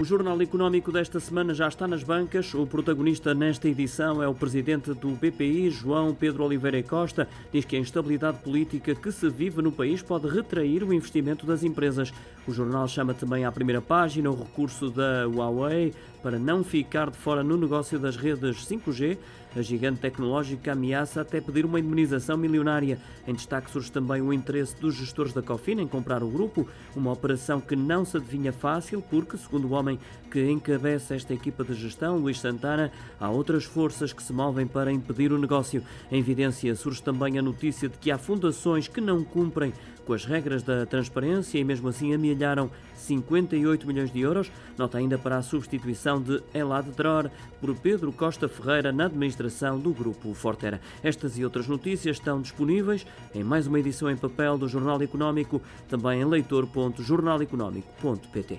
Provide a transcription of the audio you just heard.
O Jornal Económico desta semana já está nas bancas. O protagonista nesta edição é o presidente do BPI, João Pedro Oliveira Costa. Diz que a instabilidade política que se vive no país pode retrair o investimento das empresas. O jornal chama também à primeira página o recurso da Huawei para não ficar de fora no negócio das redes 5G. A gigante tecnológica ameaça até pedir uma indemnização milionária. Em destaque surge também o interesse dos gestores da Cofina em comprar o grupo, uma operação que não se adivinha fácil, porque, segundo o homem que encabeça esta equipa de gestão, Luís Santana, há outras forças que se movem para impedir o negócio. Em evidência surge também a notícia de que há fundações que não cumprem com as regras da transparência e mesmo assim amealharam 58 milhões de euros. Nota ainda para a substituição de Elad Dror por Pedro Costa Ferreira na administração do Grupo Fortera. Estas e outras notícias estão disponíveis em mais uma edição em papel do Jornal Económico, também em leitor.jornaleconómico.pt.